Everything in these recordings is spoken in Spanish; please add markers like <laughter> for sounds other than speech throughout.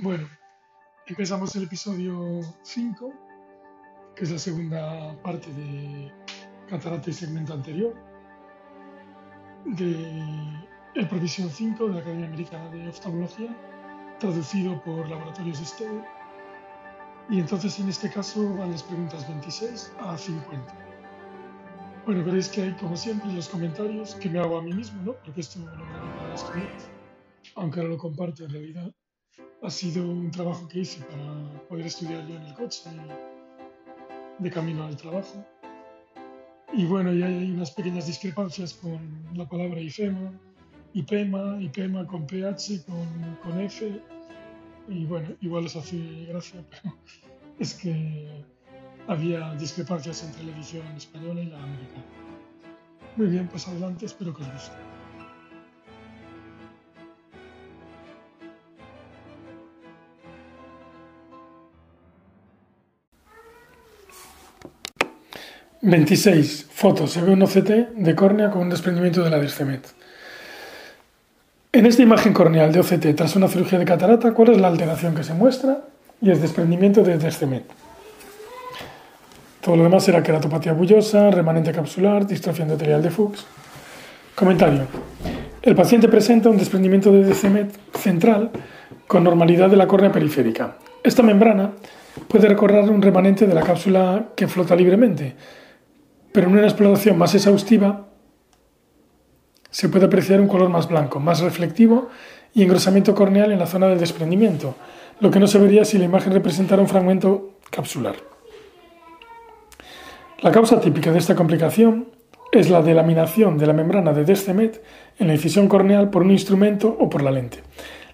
Bueno, empezamos el episodio 5, que es la segunda parte de Catarata y segmento anterior, de el Provisión 5 de la Academia Americana de Oftalmología, traducido por Laboratorios Esteve. Y entonces en este caso van las preguntas 26 a 50. Bueno, veréis que hay, como siempre, los comentarios que me hago a mí mismo, ¿no? Porque esto lo grabo para aunque ahora lo comparto en realidad ha sido un trabajo que hice para poder estudiar yo en el coche de camino al trabajo. Y bueno, y hay unas pequeñas discrepancias con la palabra IFEMA, IPEMA, IPEMA con PH, con, con F. Y bueno, igual os hace gracia, <laughs> pero es que había discrepancias entre la edición española y la americana. Muy bien, pues adelante, espero que os guste. 26. Foto. Se ve un OCT de córnea con un desprendimiento de la descemet. En esta imagen corneal de OCT tras una cirugía de catarata, ¿cuál es la alteración que se muestra? Y el desprendimiento de descemet. Todo lo demás será queratopatía bullosa, remanente capsular, distrofia endotelial de Fuchs. Comentario. El paciente presenta un desprendimiento de descemet central con normalidad de la córnea periférica. Esta membrana puede recorrer un remanente de la cápsula que flota libremente, pero en una exploración más exhaustiva se puede apreciar un color más blanco, más reflectivo y engrosamiento corneal en la zona del desprendimiento, lo que no se vería si la imagen representara un fragmento capsular. La causa típica de esta complicación es la delaminación de la membrana de Descemet en la incisión corneal por un instrumento o por la lente.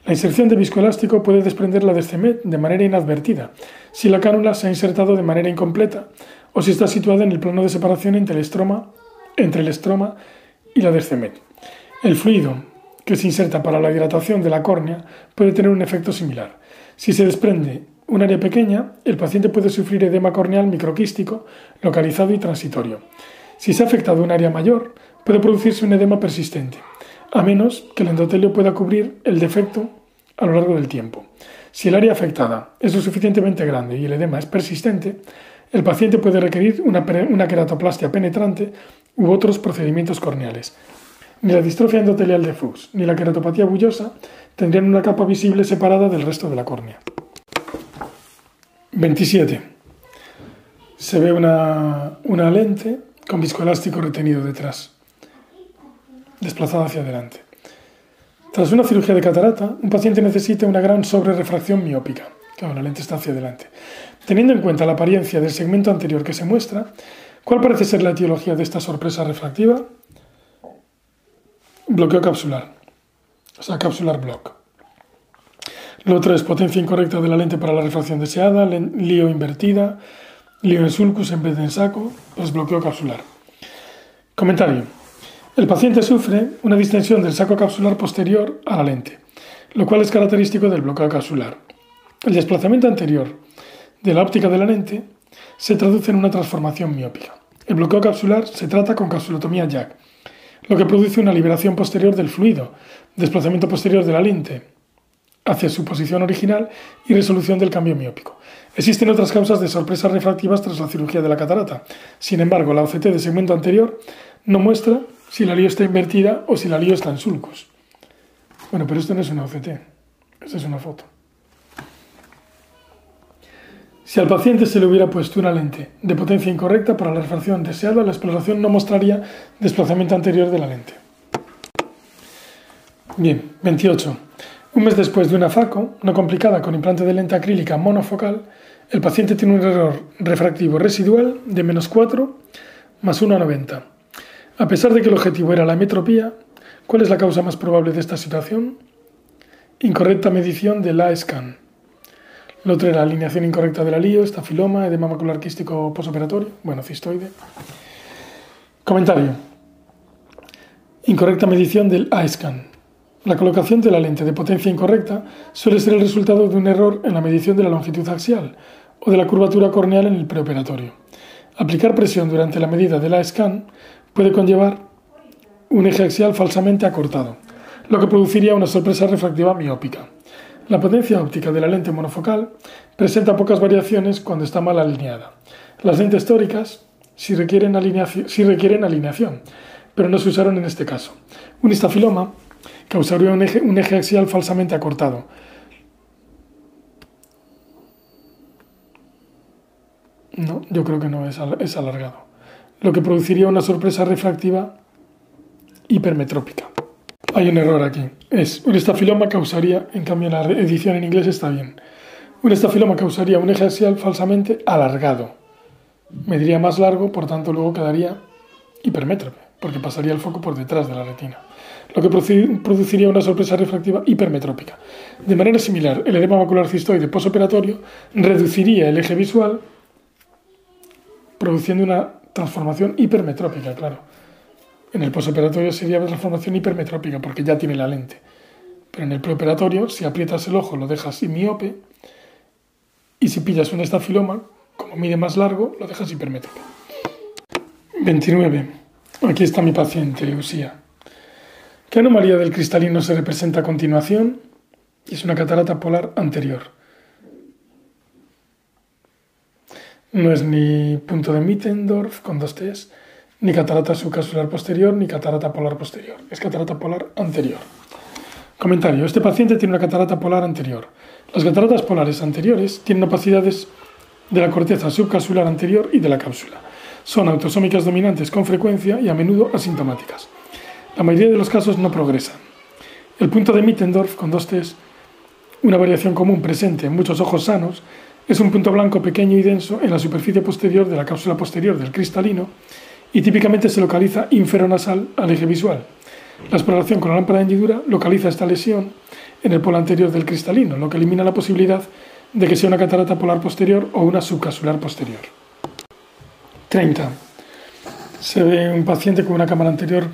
La inserción de viscoelástico puede desprender la Descemet de manera inadvertida, si la cánula se ha insertado de manera incompleta o si está situada en el plano de separación entre el estroma, y la descemet. El fluido que se inserta para la hidratación de la córnea puede tener un efecto similar. Si se desprende un área pequeña, el paciente puede sufrir edema corneal microquístico localizado y transitorio. Si se ha afectado un área mayor, puede producirse un edema persistente, a menos que el endotelio pueda cubrir el defecto a lo largo del tiempo. Si el área afectada es lo suficientemente grande y el edema es persistente, el paciente puede requerir una, queratoplastia penetrante u otros procedimientos corneales. Ni la distrofia endotelial de Fuchs ni la queratopatía bullosa tendrían una capa visible separada del resto de la córnea. 27. Se ve una, una lente con viscoelástico retenido detrás, desplazada hacia adelante. Tras una cirugía de catarata, un paciente necesita una gran sobrerefracción miópica. Claro, la lente está hacia adelante. Teniendo en cuenta la apariencia del segmento anterior que se muestra, ¿cuál parece ser la etiología de esta sorpresa refractiva? Bloqueo capsular, o sea, capsular block. Lo otro es potencia incorrecta de la lente para la refracción deseada, lío invertida, lío en sulcus en vez de en saco, pues bloqueo capsular. Comentario. El paciente sufre una distensión del saco capsular posterior a la lente, lo cual es característico del bloqueo capsular. El desplazamiento anterior de la óptica de la lente se traduce en una transformación miópica. El bloqueo capsular se trata con capsulotomía Jack, lo que produce una liberación posterior del fluido, desplazamiento posterior de la lente hacia su posición original y resolución del cambio miópico. Existen otras causas de sorpresas refractivas tras la cirugía de la catarata. Sin embargo, la OCT de segmento anterior no muestra si la lío está invertida o si la lío está en sulcos. Bueno, pero esto no es una OCT, esta es una foto. Si al paciente se le hubiera puesto una lente de potencia incorrecta para la refracción deseada, la exploración no mostraría desplazamiento anterior de la lente. Bien, 28. Un mes después de una FACO, no complicada con implante de lente acrílica monofocal, el paciente tiene un error refractivo residual de menos 4 más 1 a 90. A pesar de que el objetivo era la metropía, ¿cuál es la causa más probable de esta situación? Incorrecta medición del A-scan. Lo otro era alineación incorrecta de la lío, estafiloma, edema macular quístico posoperatorio, bueno, cistoide. Comentario. Incorrecta medición del A-scan. La colocación de la lente de potencia incorrecta suele ser el resultado de un error en la medición de la longitud axial o de la curvatura corneal en el preoperatorio. Aplicar presión durante la medida del A-scan puede conllevar un eje axial falsamente acortado, lo que produciría una sorpresa refractiva miópica. La potencia óptica de la lente monofocal presenta pocas variaciones cuando está mal alineada. Las lentes tóricas sí requieren, alineación, pero no se usaron en este caso. Un estafiloma causaría un eje, axial falsamente acortado. No, yo creo que no es alargado. Lo que produciría una sorpresa refractiva hipermetrópica. Hay un error aquí. Es un estafiloma causaría, en cambio la edición en inglés está bien. Un estafiloma causaría un eje falsamente alargado. Mediría más largo, por tanto luego quedaría hipermétrope, porque pasaría el foco por detrás de la retina. Lo que produciría una sorpresa refractiva hipermetrópica. De manera similar, el edema macular cistoide posoperatorio reduciría el eje visual, produciendo una transformación hipermetrópica, claro. En el posoperatorio sería transformación hipermetrópica porque ya tiene la lente. Pero en el preoperatorio, si aprietas el ojo, lo dejas miope. Y si pillas un estafiloma, como mide más largo, lo dejas hipermétrope. 29. Aquí está mi paciente, Lucía. ¿Qué anomalía del cristalino se representa a continuación? Es una catarata polar anterior. No es ni punto de Mittendorf con dos T's, ni catarata subcapsular posterior, ni catarata polar posterior. Es catarata polar anterior. Comentario. Este paciente tiene una catarata polar anterior. Las cataratas polares anteriores tienen opacidades de la corteza subcapsular anterior y de la cápsula. Son autosómicas dominantes con frecuencia y a menudo asintomáticas. La mayoría de los casos no progresan. El punto de Mittendorf con dos T's, una variación común presente en muchos ojos sanos, es un punto blanco pequeño y denso en la superficie posterior de la cápsula posterior del cristalino y típicamente se localiza inferonasal al eje visual. La exploración con la lámpara de hendidura localiza esta lesión en el polo anterior del cristalino, lo que elimina la posibilidad de que sea una catarata polar posterior o una subcapsular posterior. 30. Se ve un paciente con una cámara anterior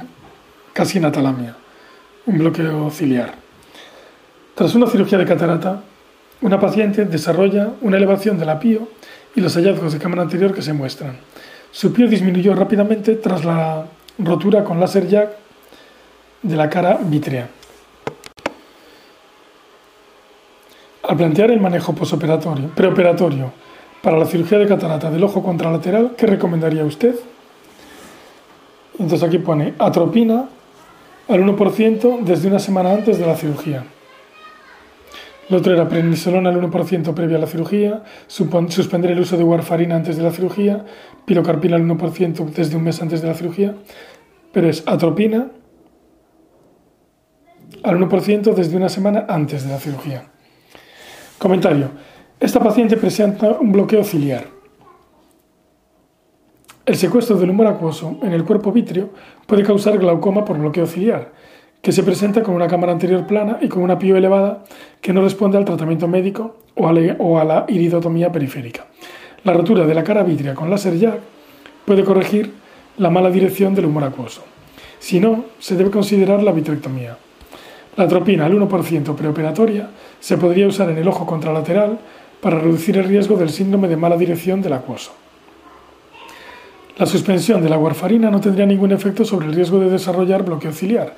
casi en atalamia, un bloqueo ciliar. Tras una cirugía de catarata, una paciente desarrolla una elevación del apío y los hallazgos de cámara anterior que se muestran. Su pie disminuyó rápidamente tras la rotura con láser jack de la cara vítrea. Al plantear el manejo posoperatorio, preoperatorio para la cirugía de catarata del ojo contralateral, ¿qué recomendaría usted? Entonces aquí pone atropina al 1% desde una semana antes de la cirugía. Lo otro era prednisolona al 1% previa a la cirugía, suspender el uso de warfarina antes de la cirugía, pilocarpina al 1% desde un mes antes de la cirugía, pero es atropina al 1% desde una semana antes de la cirugía. Comentario. Esta paciente presenta un bloqueo ciliar. El secuestro del humor acuoso en el cuerpo vítreo puede causar glaucoma por bloqueo ciliar que se presenta con una cámara anterior plana y con una pío elevada que no responde al tratamiento médico o a, la, iridotomía periférica. La rotura de la cara vítrea con láser jack puede corregir la mala dirección del humor acuoso. Si no, se debe considerar la vitrectomía. La atropina al 1% preoperatoria se podría usar en el ojo contralateral para reducir el riesgo del síndrome de mala dirección del acuoso. La suspensión de la warfarina no tendría ningún efecto sobre el riesgo de desarrollar bloqueo ciliar.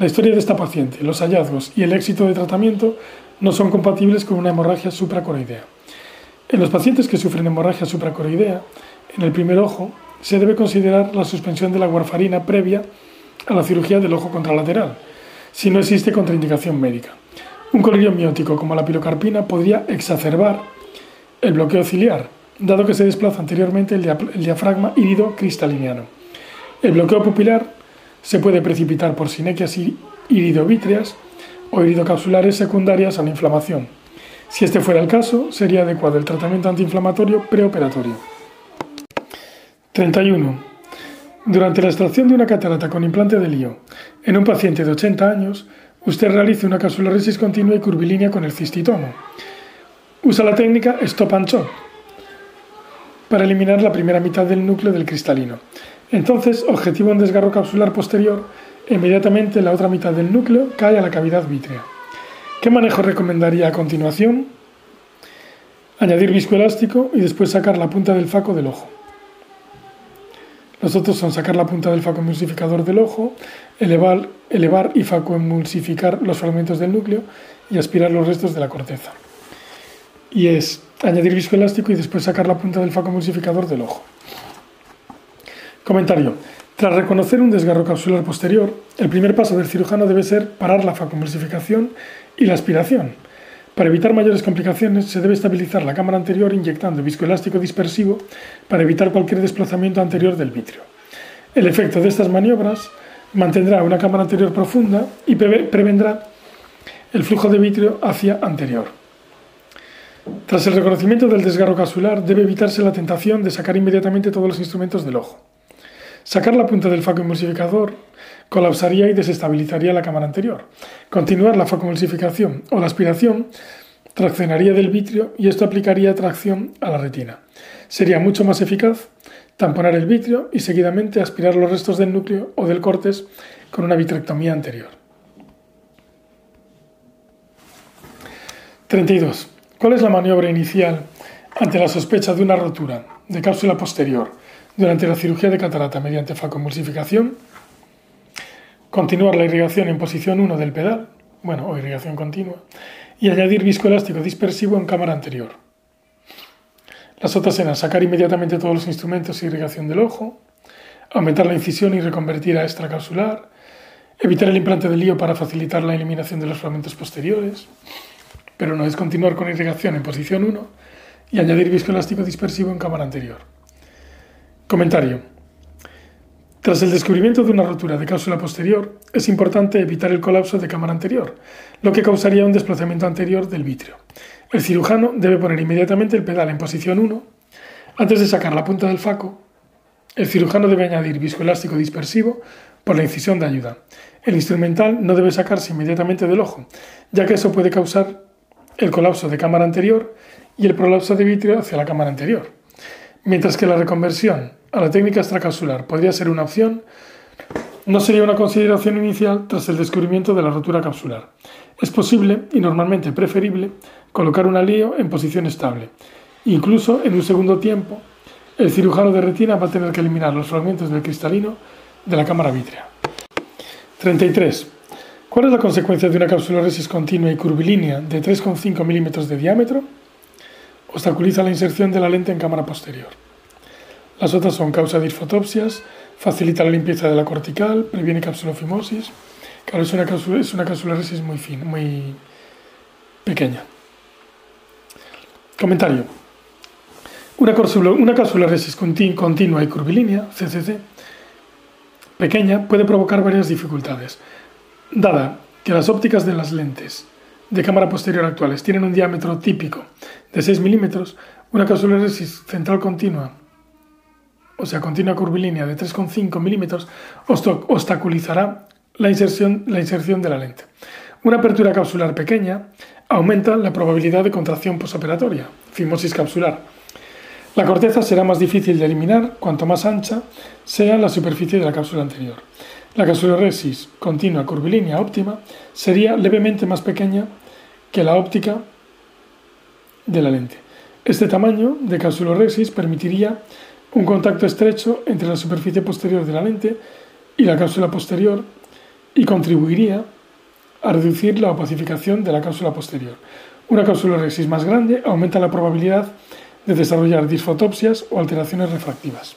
La historia de esta paciente, los hallazgos y el éxito de tratamiento no son compatibles con una hemorragia supracoroidea. En los pacientes que sufren hemorragia supracoroidea, en el primer ojo se debe considerar la suspensión de la warfarina previa a la cirugía del ojo contralateral, si no existe contraindicación médica. Un colirio miótico como la pilocarpina podría exacerbar el bloqueo ciliar, dado que se desplaza anteriormente el, diafragma hírido cristaliniano. El bloqueo pupilar se puede precipitar por sinequias iridovítreas o iridocapsulares secundarias a la inflamación. Si este fuera el caso, sería adecuado el tratamiento antiinflamatorio preoperatorio. 31. Durante la extracción de una catarata con implante de lío en un paciente de 80 años, usted realiza una capsularesis continua y curvilínea con el cistitomo. Usa la técnica stop and chop para eliminar la primera mitad del núcleo del cristalino. Entonces, objetivo un desgarro capsular posterior, inmediatamente la otra mitad del núcleo cae a la cavidad vítrea. ¿Qué manejo recomendaría a continuación? Añadir viscoelástico y después sacar la punta del faco del ojo. Los otros son sacar la punta del faco emulsificador del ojo, elevar, elevar y faco emulsificar los fragmentos del núcleo y aspirar los restos de la corteza. Y es añadir viscoelástico y después sacar la punta del facomulsificador del ojo. Comentario. Tras reconocer un desgarro capsular posterior, el primer paso del cirujano debe ser parar la facomulsificación y la aspiración. Para evitar mayores complicaciones, se debe estabilizar la cámara anterior inyectando viscoelástico dispersivo para evitar cualquier desplazamiento anterior del vitrio. El efecto de estas maniobras mantendrá una cámara anterior profunda y prevendrá el flujo de vitrio hacia anterior. Tras el reconocimiento del desgarro capsular, debe evitarse la tentación de sacar inmediatamente todos los instrumentos del ojo. Sacar la punta del facomulsificador colapsaría y desestabilizaría la cámara anterior. Continuar la facomulsificación o la aspiración traccionaría del vitrio y esto aplicaría tracción a la retina. Sería mucho más eficaz tamponar el vitrio y seguidamente aspirar los restos del núcleo o del cortes con una vitrectomía anterior. 32. ¿Cuál es la maniobra inicial ante la sospecha de una rotura de cápsula posterior durante la cirugía de catarata mediante facomulsificación? Continuar la irrigación en posición 1 del pedal, bueno, o irrigación continua, y añadir viscoelástico dispersivo en cámara anterior. Las otras eran sacar inmediatamente todos los instrumentos y irrigación del ojo, aumentar la incisión y reconvertir a extracapsular, evitar el implante del lío para facilitar la eliminación de los fragmentos posteriores, pero no es continuar con irrigación en posición 1 y añadir viscoelástico dispersivo en cámara anterior. Comentario. Tras el descubrimiento de una rotura de cápsula posterior, es importante evitar el colapso de cámara anterior, lo que causaría un desplazamiento anterior del vitrio. El cirujano debe poner inmediatamente el pedal en posición 1. Antes de sacar la punta del faco, el cirujano debe añadir viscoelástico dispersivo por la incisión de ayuda. El instrumental no debe sacarse inmediatamente del ojo, ya que eso puede causar el colapso de cámara anterior y el prolapso de vitrio hacia la cámara anterior. Mientras que la reconversión a la técnica extracapsular podría ser una opción, no sería una consideración inicial tras el descubrimiento de la rotura capsular. Es posible y normalmente preferible colocar un alío en posición estable. Incluso en un segundo tiempo, el cirujano de retina va a tener que eliminar los fragmentos del cristalino de la cámara vítrea. 33. ¿Cuál es la consecuencia de una capsuloresis continua y curvilínea de 3,5 milímetros de diámetro? Obstaculiza la inserción de la lente en cámara posterior. Las otras son causa de irfotopsias, facilita la limpieza de la cortical, previene capsulofimosis. Claro, es una, es una capsuloresis muy fina, muy pequeña. Comentario. Una, una continua y curvilínea, CCC, pequeña, puede provocar varias dificultades. Dada que las ópticas de las lentes de cámara posterior actuales tienen un diámetro típico de 6 milímetros, una capsuloresis central continua, o sea, continua curvilínea de 3,5 milímetros, obstaculizará la inserción, la inserción de la lente. Una apertura capsular pequeña aumenta la probabilidad de contracción posoperatoria, fimosis capsular. La corteza será más difícil de eliminar cuanto más ancha sea la superficie de la cápsula anterior. La capsuloresis continua curvilínea óptima sería levemente más pequeña que la óptica de la lente. Este tamaño de capsuloresis permitiría un contacto estrecho entre la superficie posterior de la lente y la cápsula posterior y contribuiría a reducir la opacificación de la cápsula posterior. Una cápsula rexis más grande aumenta la probabilidad de desarrollar disfotopsias o alteraciones refractivas.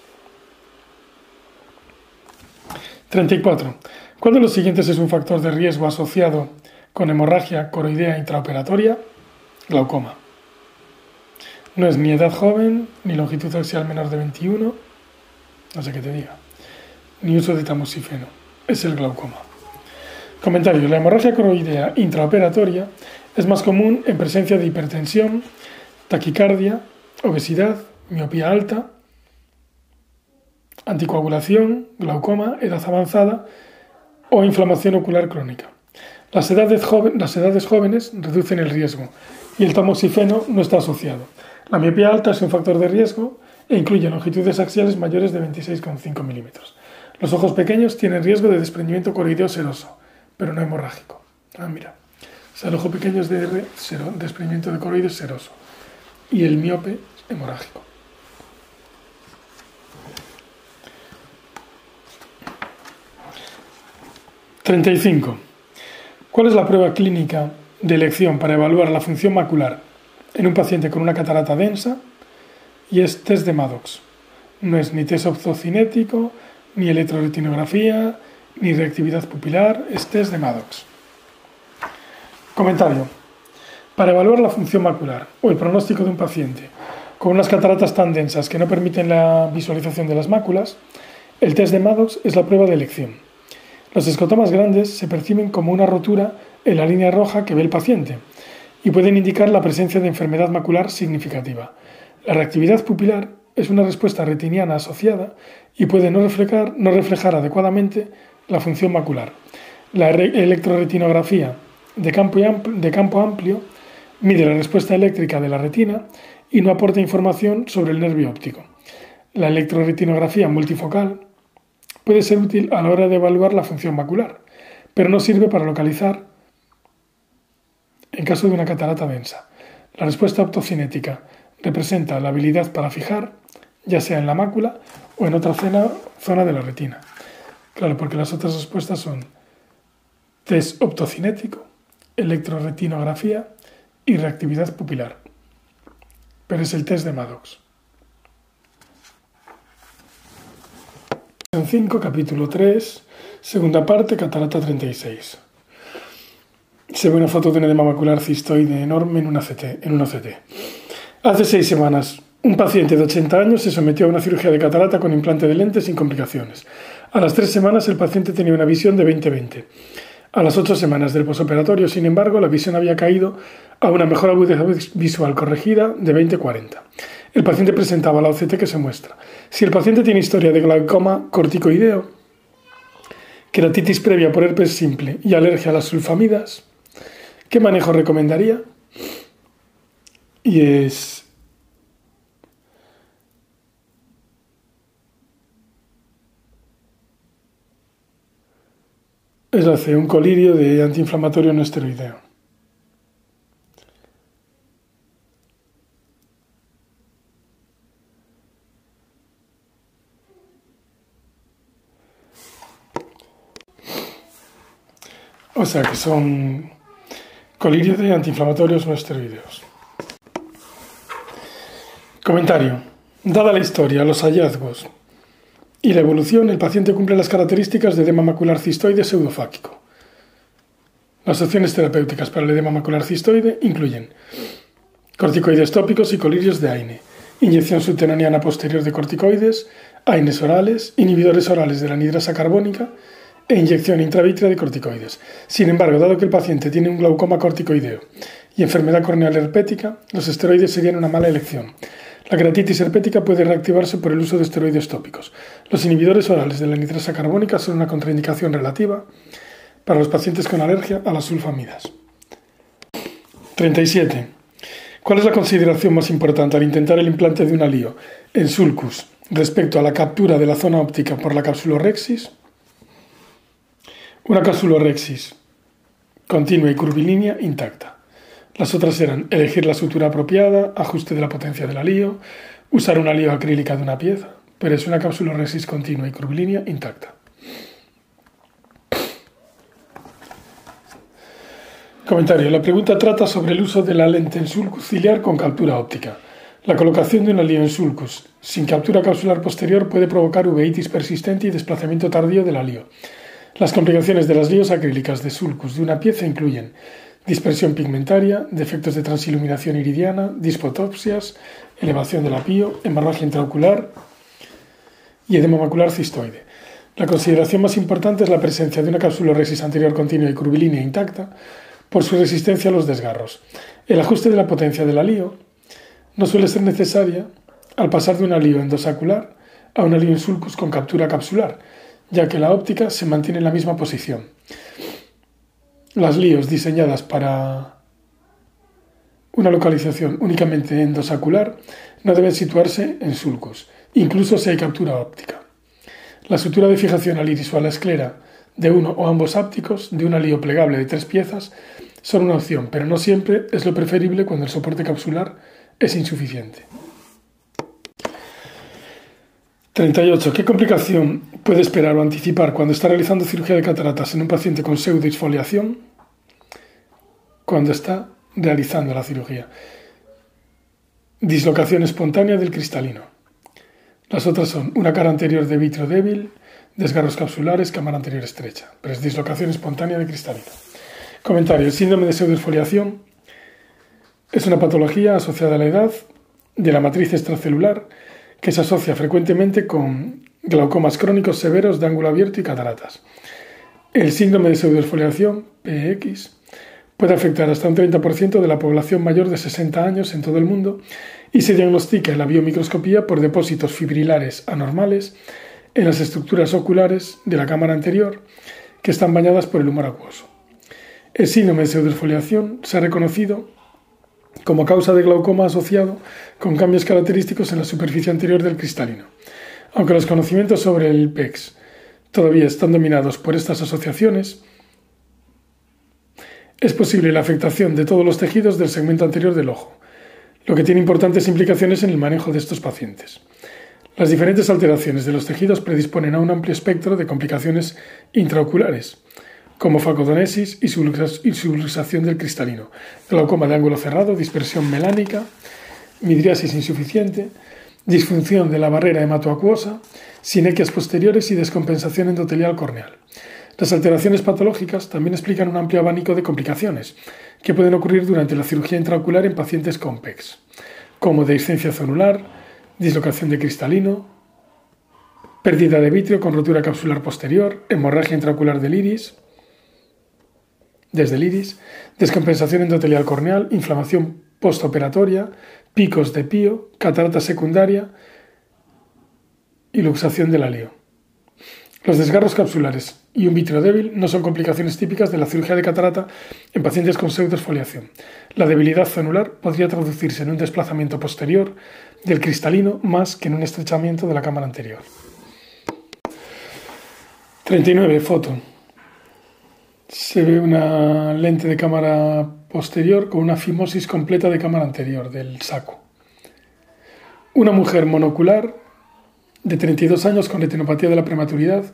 34. ¿Cuál de los siguientes es un factor de riesgo asociado con hemorragia coroidea intraoperatoria? Glaucoma. No es ni edad joven, ni longitud axial menor de 21, no sé qué te diga, ni uso de tamoxifeno. Es el glaucoma. Comentario. La hemorragia coroidea intraoperatoria es más común en presencia de hipertensión, taquicardia, obesidad, miopía alta, anticoagulación, glaucoma, edad avanzada o inflamación ocular crónica. Las edades, jóvenes reducen el riesgo y el tamoxifeno no está asociado. La miopía alta es un factor de riesgo e incluye longitudes axiales mayores de 26,5 milímetros. Los ojos pequeños tienen riesgo de desprendimiento coroideo seroso pero no hemorrágico. Ah, mira. O sea, el ojo pequeño es de desprendimiento de coroides seroso. Y el miope hemorrágico. ¿35? ¿Cuál es la prueba clínica de elección para evaluar la función macular en un paciente con una catarata densa y es test de Maddox. No es ni test optocinético, ni electroretinografía, ni reactividad pupilar, es test de Maddox. Comentario. Para evaluar la función macular o el pronóstico de un paciente con unas cataratas tan densas que no permiten la visualización de las máculas, el test de Maddox es la prueba de elección. Los escotomas grandes se perciben como una rotura en la línea roja que ve el paciente y pueden indicar la presencia de enfermedad macular significativa. La reactividad pupilar es una respuesta retiniana asociada y puede no reflejar, adecuadamente la función macular. La electroretinografía de campo, de campo amplio mide la respuesta eléctrica de la retina y no aporta información sobre el nervio óptico. La electroretinografía multifocal puede ser útil a la hora de evaluar la función macular, pero no sirve para localizar en caso de una catarata densa. La respuesta optocinética representa la habilidad para fijar, ya sea en la mácula o en otra zona de la retina. Claro, porque las otras respuestas son test optocinético, electroretinografía y reactividad pupilar. Pero es el test de Maddox. 5, capítulo 3, segunda parte, catarata 36. Se ve una foto de un edema macular cistoide enorme en una CT, en una CT. Hace seis semanas, un paciente de 80 años se sometió a una cirugía de catarata con implante de lentes sin complicaciones. A las tres semanas el paciente tenía una visión de 20-20. A las ocho semanas del posoperatorio, sin embargo, la visión había caído a una mejor agudeza visual corregida de 20-40. El paciente presentaba la OCT que se muestra. Si el paciente tiene historia de glaucoma corticoideo, queratitis previa por herpes simple y alergia a las sulfamidas, ¿qué manejo recomendaría? Y es es hace un colirio de antiinflamatorio no esteroideo. O sea que son colirio de antiinflamatorios no esteroideos. Comentario. Dada la historia, los hallazgos, y la evolución, el paciente cumple las características de edema macular cistoide pseudofáquico. Las opciones terapéuticas para el edema macular cistoide incluyen corticoides tópicos y colirios de AINE, inyección subterráneana posterior de corticoides, AINES orales, inhibidores orales de la anidrasa carbónica e inyección intravítrea de corticoides. Sin embargo, dado que el paciente tiene un glaucoma corticoideo y enfermedad corneal herpética, los esteroides serían una mala elección. La queratitis herpética puede reactivarse por el uso de esteroides tópicos. Los inhibidores orales de la nitrasa carbónica son una contraindicación relativa para los pacientes con alergia a las sulfamidas. 37. ¿Cuál es la consideración más importante al intentar el implante de un alío en sulcus respecto a la captura de la zona óptica por la capsulorexis? Una capsulorexis continua y curvilínea intacta. Las otras eran elegir la sutura apropiada, ajuste de la potencia del alío, usar una alío acrílica de una pieza, pero es una cápsula resist continua y curvilínea intacta. Comentario. La pregunta trata sobre el uso de la lente en sulcus ciliar con captura óptica. La colocación de un alío en sulcus sin captura capsular posterior puede provocar uveitis persistente y desplazamiento tardío del alío. Las complicaciones de las líos acrílicas de sulcus de una pieza incluyen dispersión pigmentaria, defectos de transiluminación iridiana, dispotopsias, elevación del apío, hemorragia intraocular y edema macular cistoide. La consideración más importante es la presencia de una capsuloresis anterior continua y curvilínea intacta por su resistencia a los desgarros. El ajuste de la potencia del alío no suele ser necesaria al pasar de un alío endosacular a un alío en sulcus con captura capsular, ya que la óptica se mantiene en la misma posición. Las líos diseñadas para una localización únicamente endosacular no deben situarse en sulcos, incluso si hay captura óptica. La sutura de fijación al iris a esclera de uno o ambos ápticos de un alío plegable de tres piezas son una opción, pero no siempre es lo preferible cuando el soporte capsular es insuficiente. 38. ¿Qué complicación puede esperar o anticipar cuando está realizando cirugía de cataratas en un paciente con pseudoexfoliación? cuando está realizando la cirugía. Dislocación espontánea del cristalino. Las otras son una cara anterior de vitro débil, desgarros capsulares, cámara anterior estrecha. Pero es dislocación espontánea de cristalino. Comentario. El síndrome de pseudoesfoliación es una patología asociada a la edad de la matriz extracelular que se asocia frecuentemente con glaucomas crónicos severos de ángulo abierto y cataratas. El síndrome de pseudoesfoliación, PX, puede afectar hasta un 30% de la población mayor de 60 años en todo el mundo y se diagnostica en la biomicroscopía por depósitos fibrilares anormales en las estructuras oculares de la cámara anterior que están bañadas por el humor acuoso. El síndrome de pseudoesfoliación se ha reconocido como causa de glaucoma asociado con cambios característicos en la superficie anterior del cristalino. Aunque los conocimientos sobre el PEX todavía están dominados por estas asociaciones, es posible la afectación de todos los tejidos del segmento anterior del ojo, lo que tiene importantes implicaciones en el manejo de estos pacientes. Las diferentes alteraciones de los tejidos predisponen a un amplio espectro de complicaciones intraoculares, como facodonesis y subluxación del cristalino, glaucoma de ángulo cerrado, dispersión melánica, midriasis insuficiente, disfunción de la barrera hematoacuosa, sinequias posteriores y descompensación endotelial corneal. Las alteraciones patológicas también explican un amplio abanico de complicaciones que pueden ocurrir durante la cirugía intraocular en pacientes con PEX, como dehiscencia zonular, dislocación de cristalino, pérdida de vitrio con rotura capsular posterior, hemorragia intraocular del iris, desde el iris, descompensación endotelial corneal, inflamación postoperatoria, picos de pío, catarata secundaria y luxación del alio. Los desgarros capsulares y un vitrio débil no son complicaciones típicas de la cirugía de catarata en pacientes con pseudoesfoliación. La debilidad celular podría traducirse en un desplazamiento posterior del cristalino más que en un estrechamiento de la cámara anterior. 39. Foto se ve una lente de cámara posterior con una fimosis completa de cámara anterior del saco. Una mujer monocular de 32 años con retinopatía de la prematuridad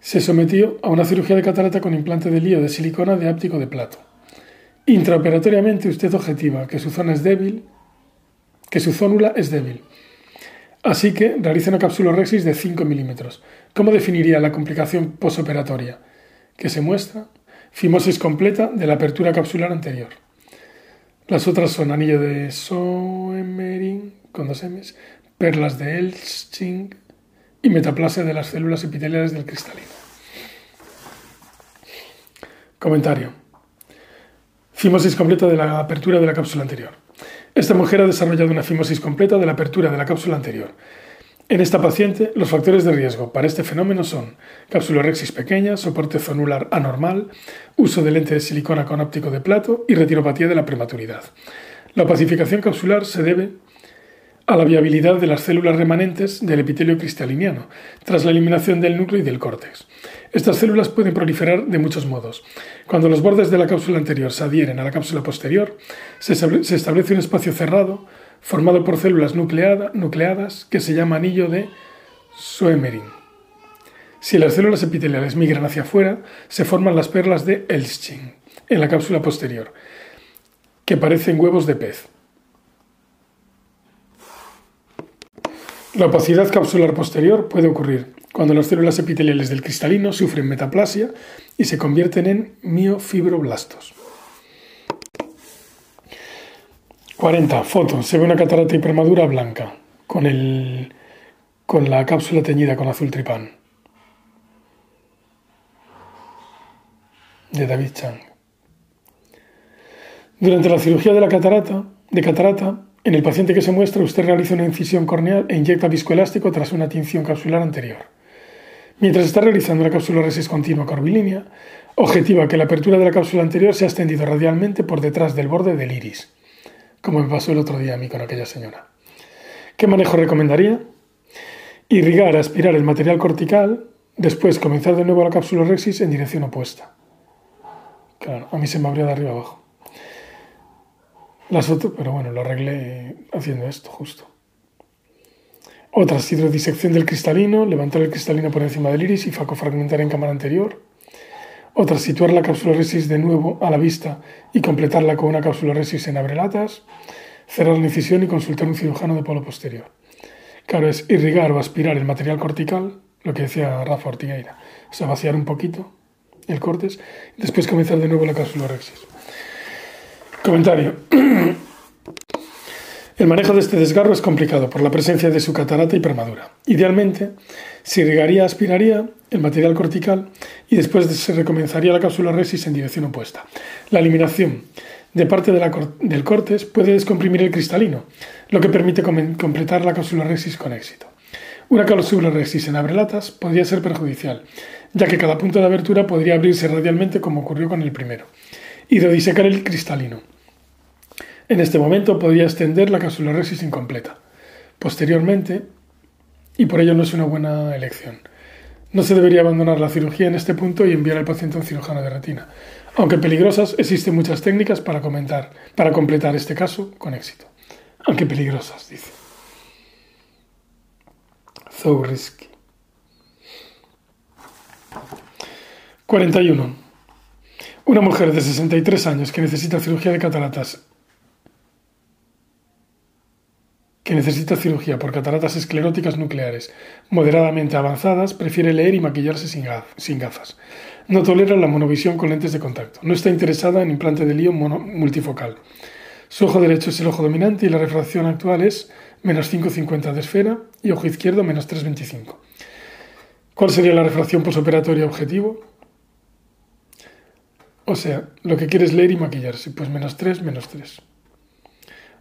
se sometió a una cirugía de catarata con implante de lío de silicona de áptico de plato. Intraoperatoriamente usted objetiva que su zona es débil, que su zónula es débil. Así que realiza una capsulorexis de 5 milímetros. ¿Cómo definiría la complicación posoperatoria? Que se muestra fimosis completa de la apertura capsular anterior. Las otras son anillo de Soemering con dos M's, perlas de Elsching y metaplasia de las células epiteliales del cristalino. Comentario. Fimosis completa de la apertura de la cápsula anterior. Esta mujer ha desarrollado una fimosis completa de la apertura de la cápsula anterior en esta paciente, los factores de riesgo para este fenómeno son capsulorexis pequeña, soporte zonular anormal, uso de lente de silicona con óptico de plato y retiropatía de la prematuridad. La opacificación capsular se debe a la viabilidad de las células remanentes del epitelio cristaliniano tras la eliminación del núcleo y del córtex. Estas células pueden proliferar de muchos modos. Cuando los bordes de la cápsula anterior se adhieren a la cápsula posterior, se establece un espacio cerrado formado por células nucleadas que se llama anillo de Soemering. Si las células epiteliales migran hacia afuera, se forman las perlas de Elsching en la cápsula posterior, que parecen huevos de pez. La opacidad capsular posterior puede ocurrir cuando las células epiteliales del cristalino sufren metaplasia y se convierten en miofibroblastos. 40. Foto. Se ve una catarata hipermadura blanca con, el, con la cápsula teñida con azul tripán. De David Chang. Durante la cirugía de la catarata, de catarata, en el paciente que se muestra, usted realiza una incisión corneal e inyecta viscoelástico tras una tinción capsular anterior. Mientras está realizando la cápsula resis continua curvilínea, objetiva que la apertura de la cápsula anterior se ha extendido radialmente por detrás del borde del iris como me pasó el otro día a mí con aquella señora. ¿Qué manejo recomendaría? Irrigar, aspirar el material cortical, después comenzar de nuevo la cápsula rexis en dirección opuesta. Claro, a mí se me abría de arriba abajo. Las otras, pero bueno, lo arreglé haciendo esto justo. Otras, hidrodisección del cristalino, levantar el cristalino por encima del iris y fragmentar en cámara anterior. Otra, situar la cápsula resis de nuevo a la vista y completarla con una cápsula resis en abrelatas. Cerrar la incisión y consultar un cirujano de polo posterior. Claro, es irrigar o aspirar el material cortical, lo que decía Rafa Ortigueira. O sea, vaciar un poquito el cortes, después comenzar de nuevo la cápsula rexis. Comentario. <clears throat> El manejo de este desgarro es complicado por la presencia de su catarata hipermadura. Idealmente, se irrigaría, aspiraría el material cortical y después se recomenzaría la cápsula resis en dirección opuesta. La eliminación de parte del cortes puede descomprimir el cristalino, lo que permite completar la cápsula resis con éxito. Una cápsula resis en abrelatas podría ser perjudicial, ya que cada punto de abertura podría abrirse radialmente como ocurrió con el primero, y de disecar el cristalino. En este momento podría extender la cápsula resis incompleta. Posteriormente, y por ello no es una buena elección. No se debería abandonar la cirugía en este punto y enviar al paciente a un cirujano de retina. Aunque peligrosas, existen muchas técnicas para, comentar, para completar este caso con éxito. Aunque peligrosas, dice. So risky. 41. Una mujer de 63 años que necesita cirugía de cataratas que necesita cirugía por cataratas escleróticas nucleares moderadamente avanzadas prefiere leer y maquillarse sin gafas. No tolera la monovisión con lentes de contacto. No está interesada en implante de lío multifocal. Su ojo derecho es el ojo dominante y la refracción actual es menos 5,50 de esfera y ojo izquierdo menos 3,25. ¿Cuál sería la refracción posoperatoria objetivo? O sea, lo que quiere es leer y maquillarse, pues menos 3, menos 3.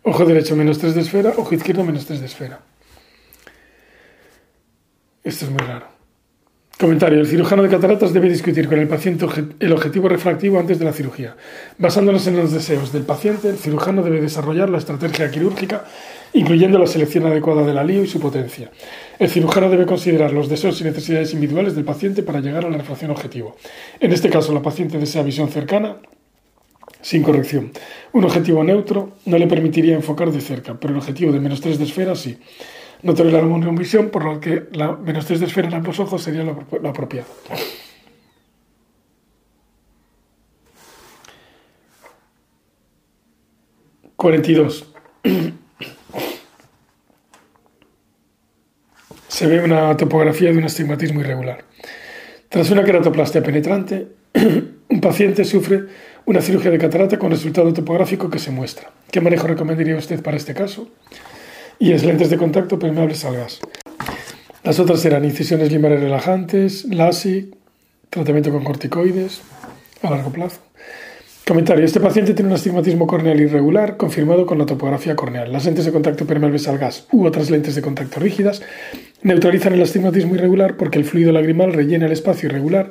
Ojo derecho menos 3 de esfera, ojo izquierdo menos 3 de esfera. Esto es muy raro. Comentario. El cirujano de cataratas debe discutir con el paciente el objetivo refractivo antes de la cirugía. Basándonos en los deseos del paciente, el cirujano debe desarrollar la estrategia quirúrgica, incluyendo la selección adecuada del alío y su potencia. El cirujano debe considerar los deseos y necesidades individuales del paciente para llegar a la refracción objetivo. En este caso, la paciente desea visión cercana sin corrección. Un objetivo neutro no le permitiría enfocar de cerca, pero el objetivo de menos 3 de esfera sí. No tolera la visión, por lo que la menos 3 de esfera en ambos ojos sería la, la apropiada. ...42... Se ve una topografía de un astigmatismo irregular. Tras una queratoplastia penetrante, un paciente sufre una cirugía de catarata con resultado topográfico que se muestra. ¿Qué manejo recomendaría usted para este caso? Y es lentes de contacto permeables al gas. Las otras serán incisiones limares relajantes, LASIK, tratamiento con corticoides a largo plazo. Comentario. Este paciente tiene un astigmatismo corneal irregular confirmado con la topografía corneal. Las lentes de contacto permeables al gas u otras lentes de contacto rígidas neutralizan el astigmatismo irregular porque el fluido lagrimal rellena el espacio irregular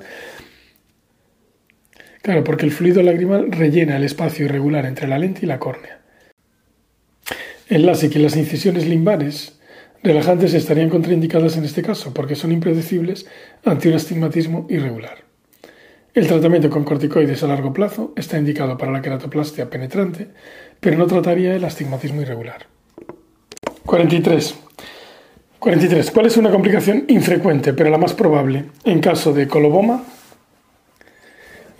Claro, porque el fluido lagrimal rellena el espacio irregular entre la lente y la córnea. El LASIK y las incisiones limbares relajantes estarían contraindicadas en este caso porque son impredecibles ante un astigmatismo irregular. El tratamiento con corticoides a largo plazo está indicado para la queratoplastia penetrante, pero no trataría el astigmatismo irregular. 43. 43. ¿Cuál es una complicación infrecuente, pero la más probable, en caso de coloboma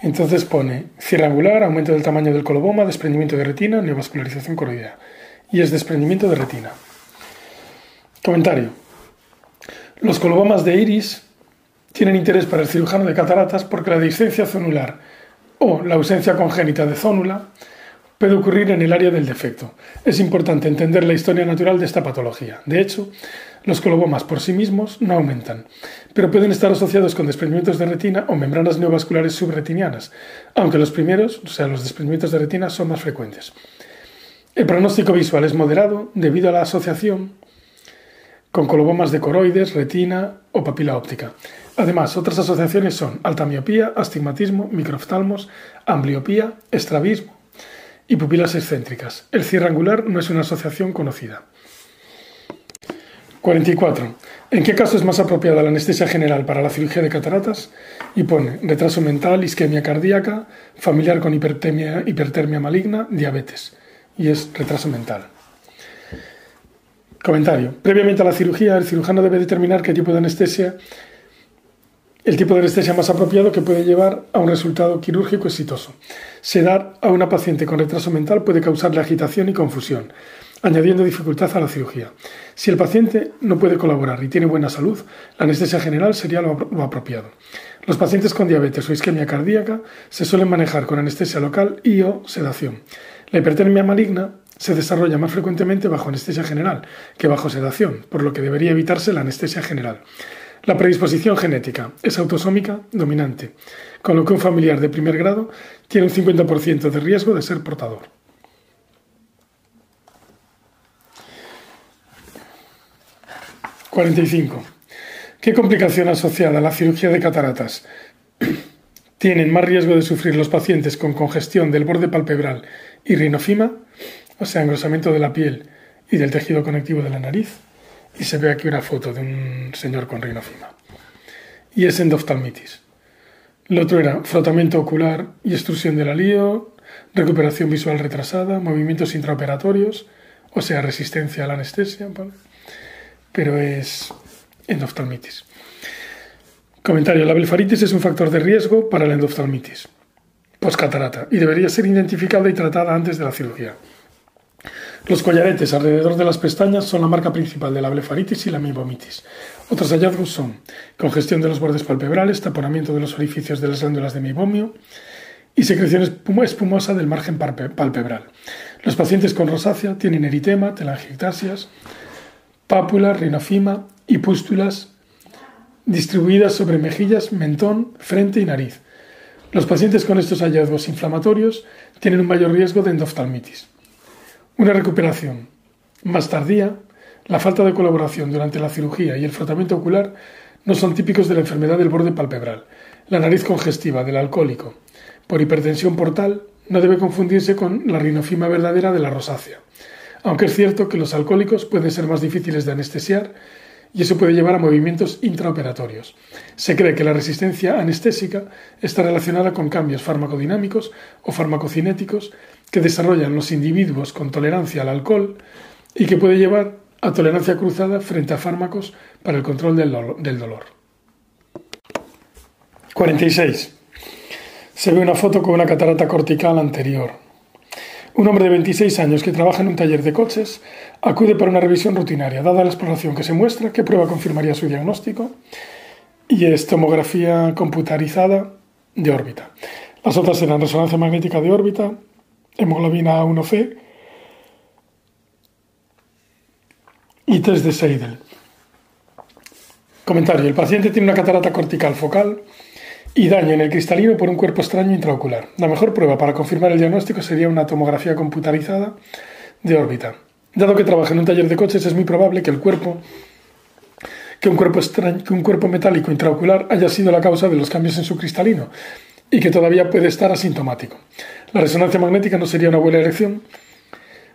entonces pone cierre angular, aumento del tamaño del coloboma, desprendimiento de retina, neovascularización coroidea. Y es desprendimiento de retina. Comentario. Los colobomas de iris tienen interés para el cirujano de cataratas porque la discencia zonular o la ausencia congénita de zónula puede ocurrir en el área del defecto. Es importante entender la historia natural de esta patología. De hecho, los colobomas por sí mismos no aumentan, pero pueden estar asociados con desprendimientos de retina o membranas neovasculares subretinianas, aunque los primeros, o sea, los desprendimientos de retina, son más frecuentes. El pronóstico visual es moderado debido a la asociación con colobomas de coroides, retina o papila óptica. Además, otras asociaciones son alta miopía, astigmatismo, microftalmos, ambliopía, estrabismo y pupilas excéntricas. El cierre angular no es una asociación conocida. 44. ¿En qué caso es más apropiada la anestesia general para la cirugía de cataratas? Y pone retraso mental, isquemia cardíaca, familiar con hipertermia, hipertermia maligna, diabetes. Y es retraso mental. Comentario. Previamente a la cirugía, el cirujano debe determinar qué tipo de anestesia el tipo de anestesia más apropiado que puede llevar a un resultado quirúrgico exitoso. Sedar a una paciente con retraso mental puede causarle agitación y confusión, añadiendo dificultad a la cirugía. Si el paciente no puede colaborar y tiene buena salud, la anestesia general sería lo, apropiado. Los pacientes con diabetes o isquemia cardíaca se suelen manejar con anestesia local y o sedación. La hipertermia maligna se desarrolla más frecuentemente bajo anestesia general que bajo sedación, por lo que debería evitarse la anestesia general. La predisposición genética es autosómica dominante, con lo que un familiar de primer grado tiene un 50% de riesgo de ser portador. 45. ¿Qué complicación asociada a la cirugía de cataratas <clears throat> tienen más riesgo de sufrir los pacientes con congestión del borde palpebral y rinofima, o sea, engrosamiento de la piel y del tejido conectivo de la nariz? Y se ve aquí una foto de un señor con rinofima. Y es endoftalmitis. Lo otro era frotamiento ocular y extrusión del alío, recuperación visual retrasada, movimientos intraoperatorios, o sea, resistencia a la anestesia, pero es endoftalmitis. Comentario. La blefaritis es un factor de riesgo para la endoftalmitis postcatarata y debería ser identificada y tratada antes de la cirugía. Los collaretes alrededor de las pestañas son la marca principal de la blefaritis y la meibomitis. Otros hallazgos son congestión de los bordes palpebrales, taponamiento de los orificios de las glándulas de meibomio y secreción espumosa del margen palpebral. Los pacientes con rosácea tienen eritema, telangiectasias, pápula, rinofima y pústulas distribuidas sobre mejillas, mentón, frente y nariz. Los pacientes con estos hallazgos inflamatorios tienen un mayor riesgo de endoftalmitis. Una recuperación más tardía, la falta de colaboración durante la cirugía y el frotamiento ocular no son típicos de la enfermedad del borde palpebral. La nariz congestiva del alcohólico por hipertensión portal no debe confundirse con la rinofima verdadera de la rosácea, aunque es cierto que los alcohólicos pueden ser más difíciles de anestesiar y eso puede llevar a movimientos intraoperatorios. Se cree que la resistencia anestésica está relacionada con cambios farmacodinámicos o farmacocinéticos que desarrollan los individuos con tolerancia al alcohol y que puede llevar a tolerancia cruzada frente a fármacos para el control del, dolor. 46. Se ve una foto con una catarata cortical anterior. Un hombre de 26 años que trabaja en un taller de coches acude para una revisión rutinaria. Dada la exploración que se muestra, ¿qué prueba confirmaría su diagnóstico? Y es tomografía computarizada de órbita. Las otras eran resonancia magnética de órbita, hemoglobina A1C y test de Seidel. Comentario. El paciente tiene una catarata cortical focal y daño en el cristalino por un cuerpo extraño intraocular. La mejor prueba para confirmar el diagnóstico sería una tomografía computarizada de órbita. Dado que trabaja en un taller de coches, es muy probable que el cuerpo que un cuerpo, extraño, que un cuerpo metálico intraocular haya sido la causa de los cambios en su cristalino y que todavía puede estar asintomático. La resonancia magnética no sería una buena elección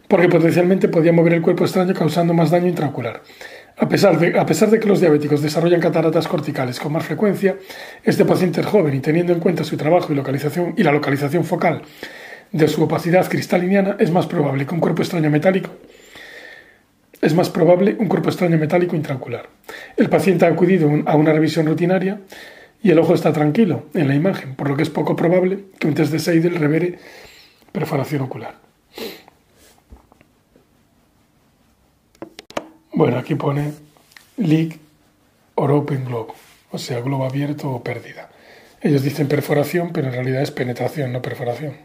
porque potencialmente podría mover el cuerpo extraño causando más daño intraocular. A pesar, de, que los diabéticos desarrollan cataratas corticales con más frecuencia, este paciente es joven y teniendo en cuenta su trabajo y, localización, y la localización focal de su opacidad cristaliniana, es más probable que un cuerpo extraño metálico es más probable un cuerpo extraño metálico intraocular. El paciente ha acudido a una revisión rutinaria y el ojo está tranquilo en la imagen, por lo que es poco probable que un test de Seidel revele perforación ocular. Bueno, aquí pone leak or open globe, o sea, globo abierto o pérdida. Ellos dicen perforación, pero en realidad es penetración, no perforación,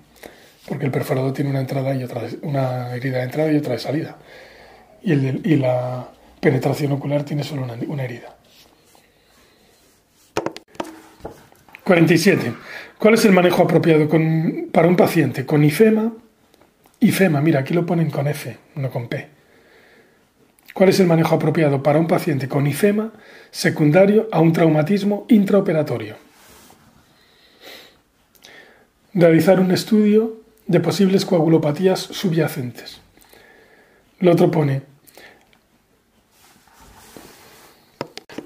porque el perforado tiene una entrada y otra, una herida de entrada y otra de salida, y, el, y la penetración ocular tiene solo una, una herida. 47. ¿Cuál es el manejo apropiado con, para un paciente con ifema? Ifema, mira, aquí lo ponen con F, no con P. ¿Cuál es el manejo apropiado para un paciente con ifema secundario a un traumatismo intraoperatorio? Realizar un estudio de posibles coagulopatías subyacentes. Lo otro pone,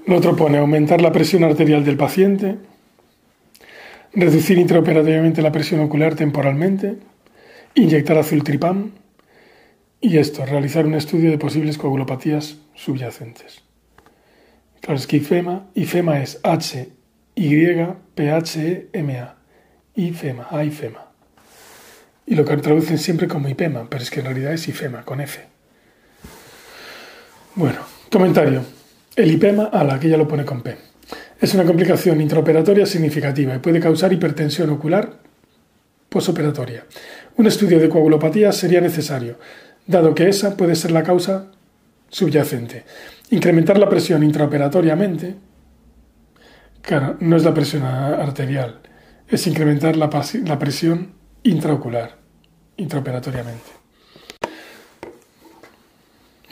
lo otro pone aumentar la presión arterial del paciente, reducir intraoperatoriamente la presión ocular temporalmente, inyectar azul tripam, y esto, realizar un estudio de posibles coagulopatías subyacentes. Claro, es que IFEMA, IFEMA es H, Y-P-H-E-M-A. IFEMA, AIFEMA. Y lo que traducen siempre como IPEMA, pero es que en realidad es IFEMA, con F. Bueno, comentario. El IPEMA, a la que ya lo pone con P. Es una complicación intraoperatoria significativa y puede causar hipertensión ocular posoperatoria. Un estudio de coagulopatía sería necesario, dado que esa puede ser la causa subyacente. Incrementar la presión intraoperatoriamente, claro, no es la presión arterial, es incrementar la, presión intraocular, intraoperatoriamente.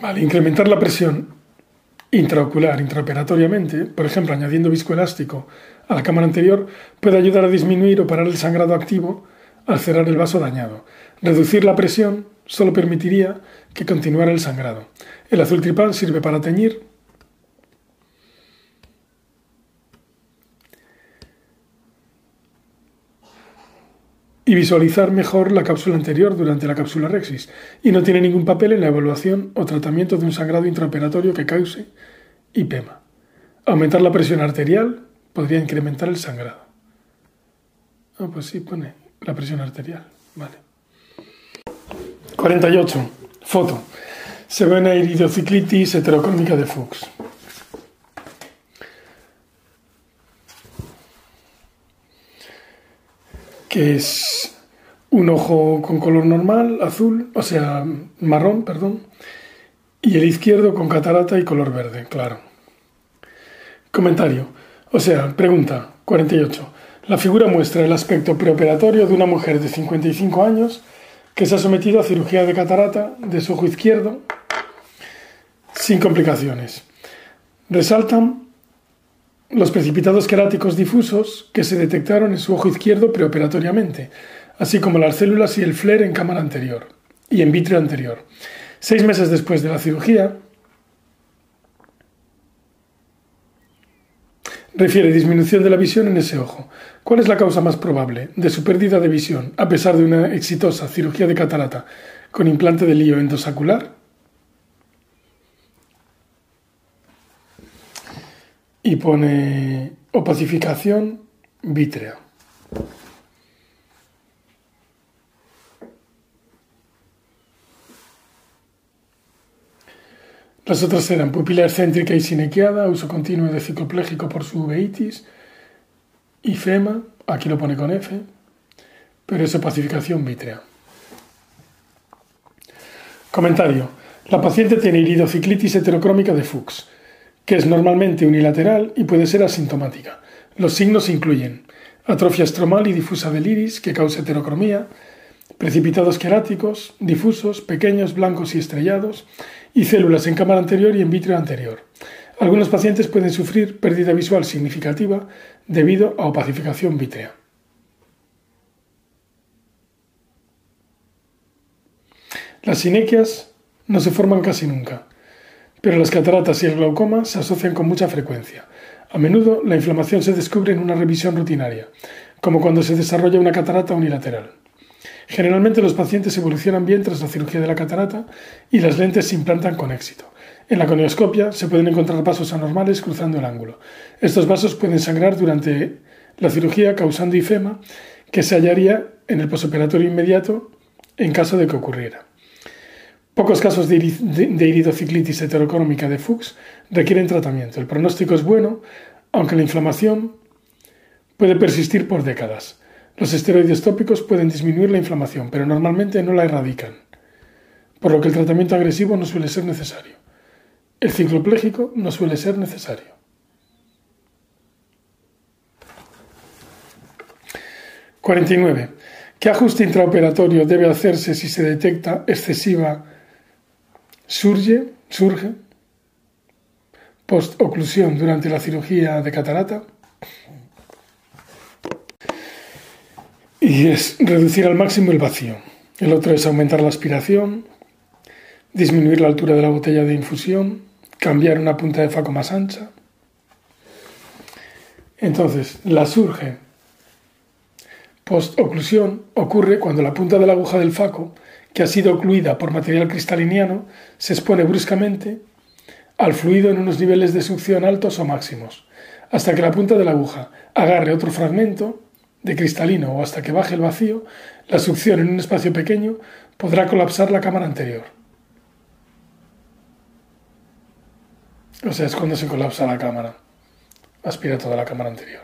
Vale, incrementar la presión intraocular, intraoperatoriamente, por ejemplo, añadiendo viscoelástico a la cámara anterior, puede ayudar a disminuir o parar el sangrado activo al cerrar el vaso dañado. Reducir la presión solo permitiría que continuara el sangrado. El azul tripán sirve para teñir y visualizar mejor la cápsula anterior durante la cápsula Rexis y no tiene ningún papel en la evaluación o tratamiento de un sangrado intraoperatorio que cause IPEMA. Aumentar la presión arterial podría incrementar el sangrado. Ah, pues sí, pone la presión arterial. Vale. 48. Foto. Se ve una iridociclitis heterocrónica de Fuchs. Que es un ojo con color normal, azul, o sea, marrón, perdón, y el izquierdo con catarata y color verde, claro. Comentario. O sea, pregunta 48. La figura muestra el aspecto preoperatorio de una mujer de 55 años que se ha sometido a cirugía de catarata de su ojo izquierdo sin complicaciones. Resaltan los precipitados queráticos difusos que se detectaron en su ojo izquierdo preoperatoriamente, así como las células y el flare en cámara anterior y en vítreo anterior. Seis meses después de la cirugía, refiere disminución de la visión en ese ojo. ¿Cuál es la causa más probable de su pérdida de visión a pesar de una exitosa cirugía de catarata con implante de lío endosacular? Y pone opacificación vítrea. Las otras eran pupila excéntrica y sinequiada, uso continuo de ciclopléjico por su uveitis, y FEMA, aquí lo pone con F, pero es pacificación vítrea. Comentario. La paciente tiene iridociclitis heterocrómica de Fuchs, que es normalmente unilateral y puede ser asintomática. Los signos incluyen atrofia estromal y difusa del iris, que causa heterocromía, precipitados queráticos, difusos, pequeños, blancos y estrellados, y células en cámara anterior y en vítreo anterior. Algunos pacientes pueden sufrir pérdida visual significativa debido a opacificación vítrea. Las sinequias no se forman casi nunca, pero las cataratas y el glaucoma se asocian con mucha frecuencia. A menudo la inflamación se descubre en una revisión rutinaria, como cuando se desarrolla una catarata unilateral. Generalmente los pacientes evolucionan bien tras la cirugía de la catarata y las lentes se implantan con éxito. En la conioscopia se pueden encontrar vasos anormales cruzando el ángulo. Estos vasos pueden sangrar durante la cirugía causando ifema que se hallaría en el posoperatorio inmediato en caso de que ocurriera. Pocos casos de, iridociclitis heterocrómica de Fuchs requieren tratamiento. El pronóstico es bueno, aunque la inflamación puede persistir por décadas. Los esteroides tópicos pueden disminuir la inflamación, pero normalmente no la erradican, por lo que el tratamiento agresivo no suele ser necesario. El cicloplégico no suele ser necesario. ...49. ¿Qué ajuste intraoperatorio debe hacerse si se detecta excesiva surge, surge post-oclusión durante la cirugía de catarata? Y es reducir al máximo el vacío. El otro es aumentar la aspiración, disminuir la altura de la botella de infusión, cambiar una punta de faco más ancha. Entonces, la surge post-oclusión ocurre cuando la punta de la aguja del faco, que ha sido ocluida por material cristaliniano, se expone bruscamente al fluido en unos niveles de succión altos o máximos, hasta que la punta de la aguja agarre otro fragmento de cristalino o hasta que baje el vacío, la succión en un espacio pequeño podrá colapsar la cámara anterior. O sea, es cuando se colapsa la cámara. Aspira toda la cámara anterior.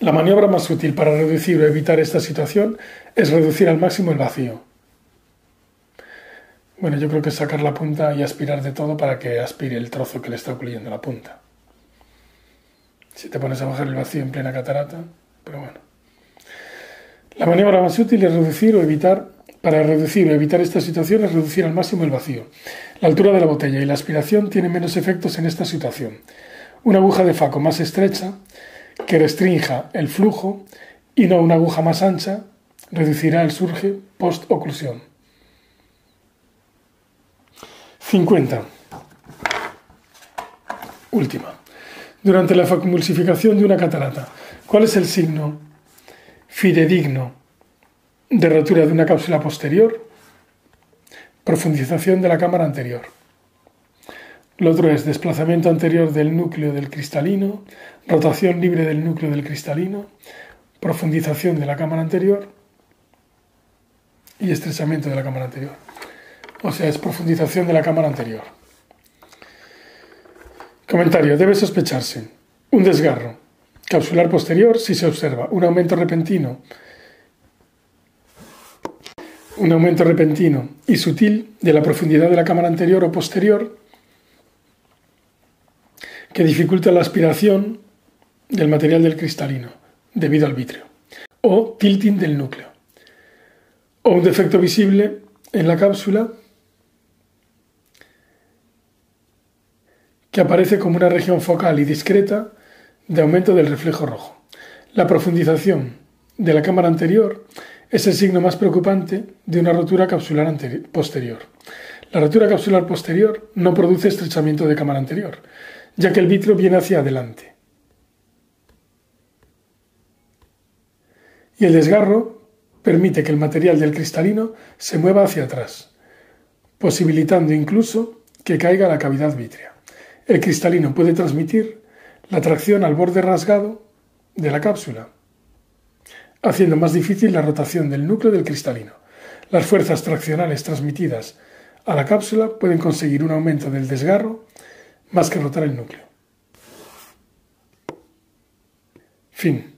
La maniobra más útil para reducir o evitar esta situación es reducir al máximo el vacío. Bueno, yo creo que es sacar la punta y aspirar de todo para que aspire el trozo que le está ocurriendo la punta. Si te pones a bajar el vacío en plena catarata, pero bueno. La maniobra más útil es reducir o evitar, para reducir o evitar esta situación es reducir al máximo el vacío. La altura de la botella y la aspiración tienen menos efectos en esta situación. Una aguja de faco más estrecha que restrinja el flujo y no una aguja más ancha reducirá el surge post-oclusión. 50. Última. Durante la facumulsificación de una catarata, ¿cuál es el signo fidedigno de rotura de una cápsula posterior? Profundización de la cámara anterior. Lo otro es desplazamiento anterior del núcleo del cristalino, rotación libre del núcleo del cristalino, profundización de la cámara anterior y estrechamiento de la cámara anterior. O sea, es profundización de la cámara anterior. Comentario. Debe sospecharse un desgarro capsular posterior si se observa un aumento repentino un aumento repentino y sutil de la profundidad de la cámara anterior o posterior que dificulta la aspiración del material del cristalino debido al vítreo, o tilting del núcleo, o un defecto visible en la cápsula que aparece como una región focal y discreta de aumento del reflejo rojo. La profundización de la cámara anterior es el signo más preocupante de una rotura capsular posterior. La rotura capsular posterior no produce estrechamiento de cámara anterior, ya que el vitro viene hacia adelante. Y el desgarro permite que el material del cristalino se mueva hacia atrás, posibilitando incluso que caiga la cavidad vítrea. El cristalino puede transmitir la tracción al borde rasgado de la cápsula, haciendo más difícil la rotación del núcleo del cristalino. Las fuerzas traccionales transmitidas a la cápsula pueden conseguir un aumento del desgarro más que rotar el núcleo. Fin.